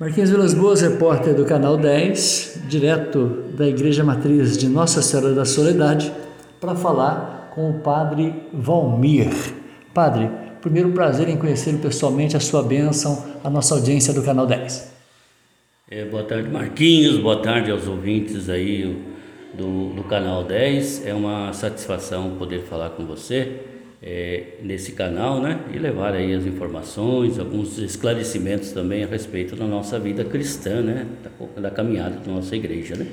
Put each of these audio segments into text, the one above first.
Marquinhos Vilas Boas, repórter do Canal 10, direto da Igreja Matriz de Nossa Senhora da Soledade, para falar com o Padre Valmir. Padre, primeiro prazer em conhecê-lo pessoalmente, a sua bênção, a nossa audiência do Canal 10. É, boa tarde, Marquinhos, boa tarde aos ouvintes aí do, do Canal 10. É uma satisfação poder falar com você é, nesse canal, né? E levar aí as informações, alguns esclarecimentos também a respeito da nossa vida cristã, né? Da, da caminhada da nossa igreja, né?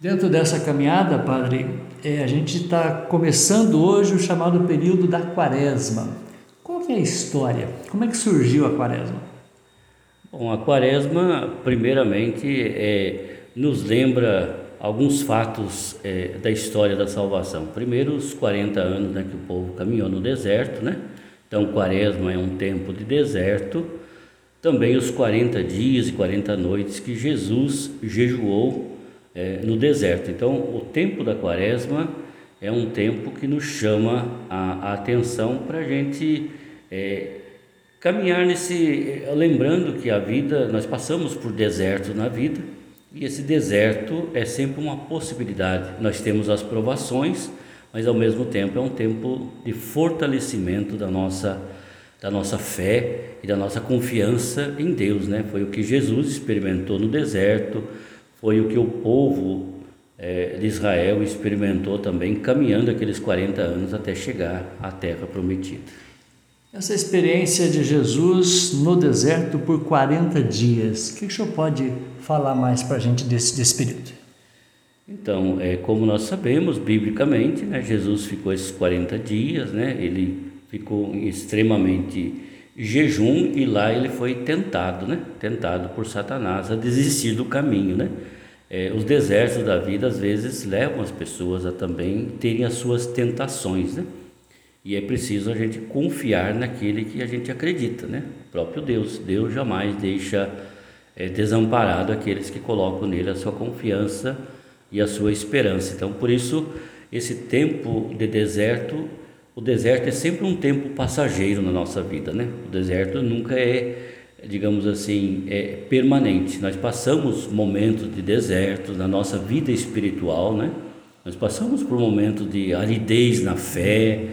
Dentro dessa caminhada, Padre, é, a gente está começando hoje o chamado período da Quaresma. Qual que é a história? Como é que surgiu a Quaresma? Bom, a Quaresma, primeiramente, é, nos lembra alguns fatos é, da história da salvação. Primeiro, os 40 anos né, que o povo caminhou no deserto, né? Então, quaresma é um tempo de deserto. Também os 40 dias e 40 noites que Jesus jejuou é, no deserto. Então, o tempo da quaresma é um tempo que nos chama a, a atenção para a gente é, caminhar nesse. lembrando que a vida, nós passamos por deserto na vida e esse deserto é sempre uma possibilidade. Nós temos as provações, mas ao mesmo tempo é um tempo de fortalecimento da nossa da nossa fé e da nossa confiança em Deus, né? Foi o que Jesus experimentou no deserto, foi o que o povo é, de Israel experimentou também, caminhando aqueles 40 anos até chegar à terra prometida. Essa experiência de Jesus no deserto por 40 dias, o que o senhor pode falar mais para a gente desse, desse período? Então, é, como nós sabemos, biblicamente, né, Jesus ficou esses 40 dias, né, ele ficou extremamente jejum e lá ele foi tentado, né, tentado por Satanás a desistir do caminho. Né? É, os desertos da vida às vezes levam as pessoas a também terem as suas tentações. Né? E é preciso a gente confiar naquele que a gente acredita, né? O próprio Deus. Deus jamais deixa é, desamparado aqueles que colocam nele a sua confiança e a sua esperança. Então, por isso, esse tempo de deserto, o deserto é sempre um tempo passageiro na nossa vida, né? O deserto nunca é, digamos assim, é permanente. Nós passamos momentos de deserto na nossa vida espiritual, né? Nós passamos por momentos de aridez na fé,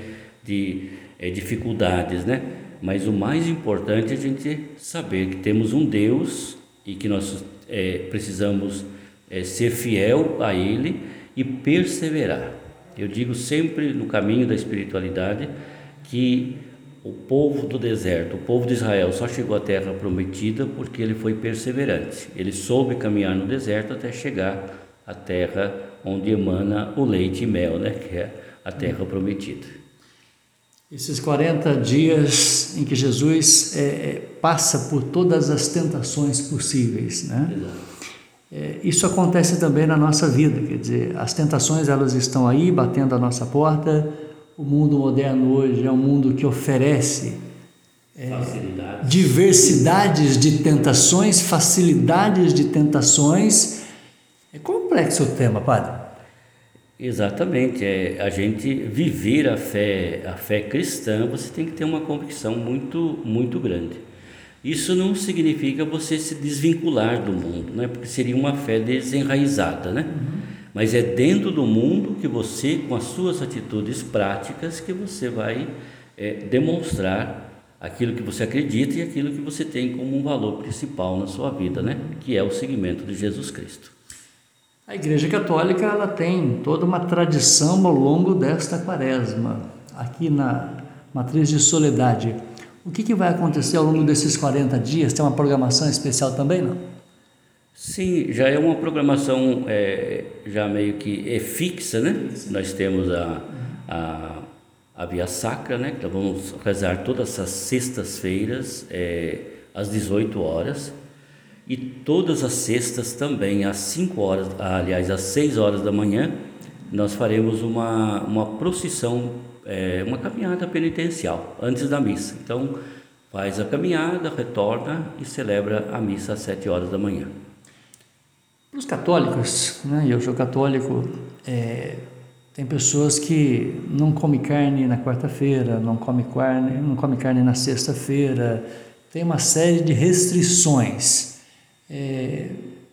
de é, dificuldades, né? Mas o mais importante é a gente saber que temos um Deus e que nós é, precisamos é, ser fiel a Ele e perseverar. Eu digo sempre no caminho da espiritualidade que o povo do deserto, o povo de Israel, só chegou à terra prometida porque ele foi perseverante. Ele soube caminhar no deserto até chegar à terra onde emana o leite e mel, né? que é a terra prometida. Esses 40 dias em que Jesus é, é, passa por todas as tentações possíveis, né? É, isso acontece também na nossa vida, quer dizer, as tentações elas estão aí batendo a nossa porta. O mundo moderno hoje é um mundo que oferece é, diversidades de tentações, facilidades de tentações. É complexo o tema, padre. Exatamente, é, a gente viver a fé, a fé cristã, você tem que ter uma convicção muito, muito grande. Isso não significa você se desvincular do mundo, né? porque seria uma fé desenraizada, né? Uhum. Mas é dentro do mundo que você, com as suas atitudes práticas, que você vai é, demonstrar aquilo que você acredita e aquilo que você tem como um valor principal na sua vida, né? Que é o seguimento de Jesus Cristo. A Igreja Católica ela tem toda uma tradição ao longo desta quaresma, aqui na Matriz de Soledade. O que, que vai acontecer ao longo desses 40 dias? Tem uma programação especial também, não? Sim, já é uma programação é, já meio que é fixa, né? Sim. Nós temos a, a, a Via Sacra, né? Que nós vamos rezar todas as sextas-feiras, é, às 18 horas. E todas as sextas também, às 5 horas, aliás, às 6 horas da manhã, nós faremos uma, uma procissão, é, uma caminhada penitencial antes da missa. Então, faz a caminhada, retorna e celebra a missa às 7 horas da manhã. Para os católicos, né, eu sou católico, é, tem pessoas que não comem carne na quarta-feira, não comem carne, não come carne na sexta-feira, tem uma série de restrições. É,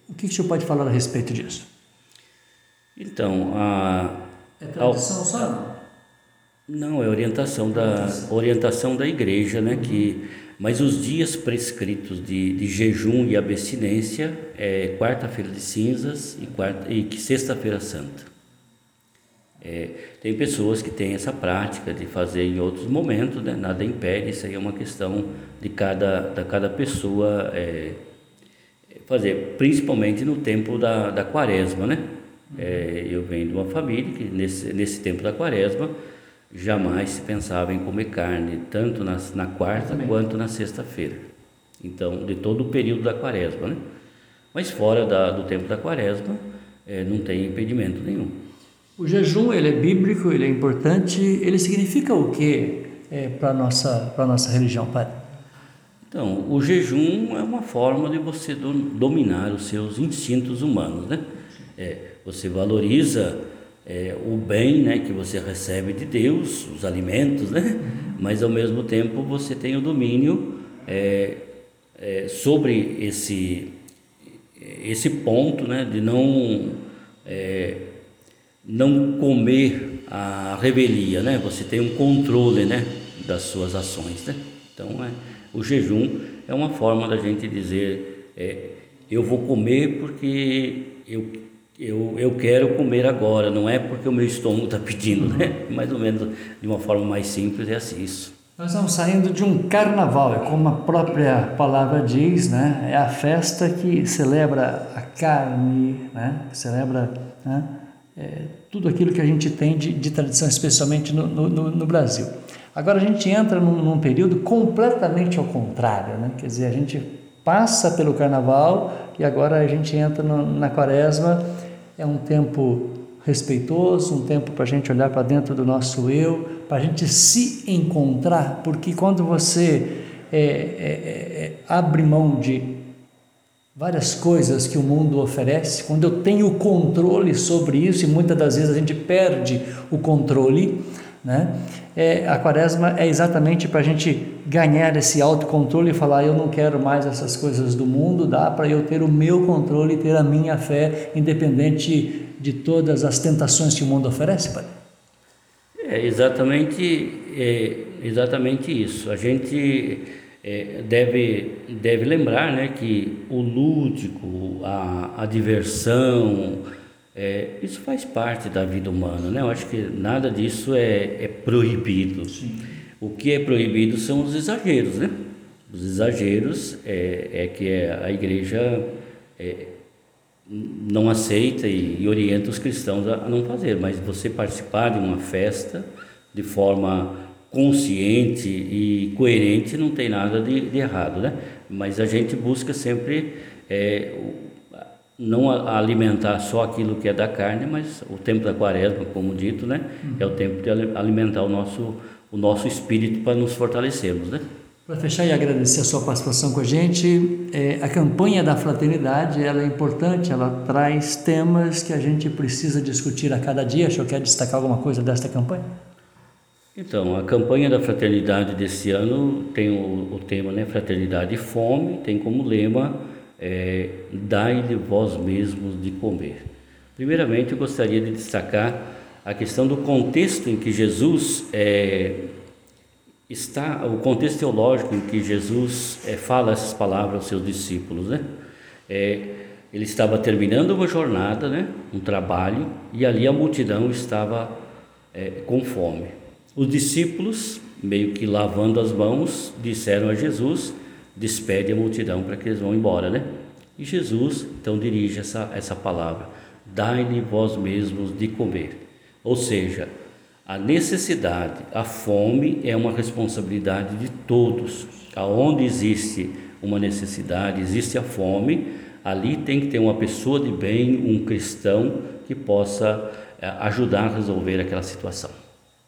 o que, que o senhor pode falar a respeito disso? Então, a. É tradição só? Não, é orientação da, orientação da igreja, né? Que, mas os dias prescritos de, de jejum e abstinência é quarta-feira de cinzas e, quarta, e sexta-feira santa. É, tem pessoas que têm essa prática de fazer em outros momentos, né? nada impede, isso aí é uma questão de cada, da cada pessoa é, fazer, principalmente no tempo da, da quaresma, né? É, eu venho de uma família que nesse, nesse tempo da quaresma jamais se pensava em comer carne, tanto na, na quarta quanto na sexta-feira. Então, de todo o período da quaresma, né? Mas fora da, do tempo da quaresma, é, não tem impedimento nenhum. O jejum, ele é bíblico, ele é importante, ele significa o que é, para a nossa, nossa religião, Padre? Então, o jejum é uma forma de você do, dominar os seus instintos humanos, né? É, você valoriza é, o bem né, que você recebe de Deus, os alimentos, né? mas ao mesmo tempo você tem o domínio é, é, sobre esse, esse ponto né, de não, é, não comer a revelia, né? você tem um controle né, das suas ações. Né? Então, é, o jejum é uma forma da gente dizer: é, eu vou comer porque eu eu, eu quero comer agora, não é porque o meu estômago está pedindo, né? Mais ou menos de uma forma mais simples é assim isso. Nós estamos saindo de um carnaval, é como a própria palavra diz, né? É a festa que celebra a carne, né? celebra né? É, tudo aquilo que a gente tem de, de tradição, especialmente no, no, no, Brasil. Agora a gente entra num, num período completamente ao contrário, né? Quer dizer, a gente passa pelo carnaval e agora a gente entra no, na quaresma é um tempo respeitoso, um tempo para a gente olhar para dentro do nosso eu, para a gente se encontrar, porque quando você é, é, é, é, abre mão de várias coisas que o mundo oferece, quando eu tenho controle sobre isso, e muitas das vezes a gente perde o controle, né? É, a quaresma é exatamente para a gente ganhar esse autocontrole e falar: eu não quero mais essas coisas do mundo, dá para eu ter o meu controle e ter a minha fé, independente de todas as tentações que o mundo oferece, Pai? É exatamente, é exatamente isso. A gente é, deve, deve lembrar né, que o lúdico, a, a diversão, é, isso faz parte da vida humana, né? Eu acho que nada disso é, é proibido. Sim. O que é proibido são os exageros, né? Os exageros é, é que a igreja é, não aceita e, e, orienta os cristãos a, a não fazer, mas você participar de uma festa de forma consciente e coerente não tem nada de, de errado, né? Mas a gente busca sempre é, não alimentar só aquilo que é da carne, mas o tempo da quaresma, como dito, né, uhum. é o tempo de alimentar o nosso, o nosso espírito para nos fortalecermos, né. Para fechar e agradecer a sua participação com a gente, é, a campanha da fraternidade ela é importante, ela traz temas que a gente precisa discutir a cada dia. O senhor quer destacar alguma coisa desta campanha? Então, a campanha da fraternidade desse ano tem o, o tema né, Fraternidade e Fome, tem como lema é, dai-lhe vós mesmos de comer. Primeiramente, eu gostaria de destacar a questão do contexto em que Jesus é, está, o contexto teológico em que Jesus é, fala essas palavras aos seus discípulos, né? É, ele estava terminando uma jornada, né, um trabalho, e ali a multidão estava é, com fome. Os discípulos, meio que lavando as mãos, disseram a Jesus: despede a multidão para que eles vão embora, né? E Jesus então dirige essa, essa palavra: dai-lhe vós mesmos de comer. Ou seja, a necessidade, a fome é uma responsabilidade de todos. Aonde existe uma necessidade, existe a fome, ali tem que ter uma pessoa de bem, um cristão que possa eh, ajudar a resolver aquela situação.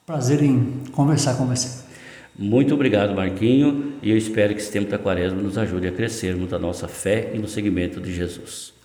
Prazer em conversar com você. Muito obrigado, Marquinho, e eu espero que esse tempo da quaresma nos ajude a crescermos da nossa fé e no seguimento de Jesus.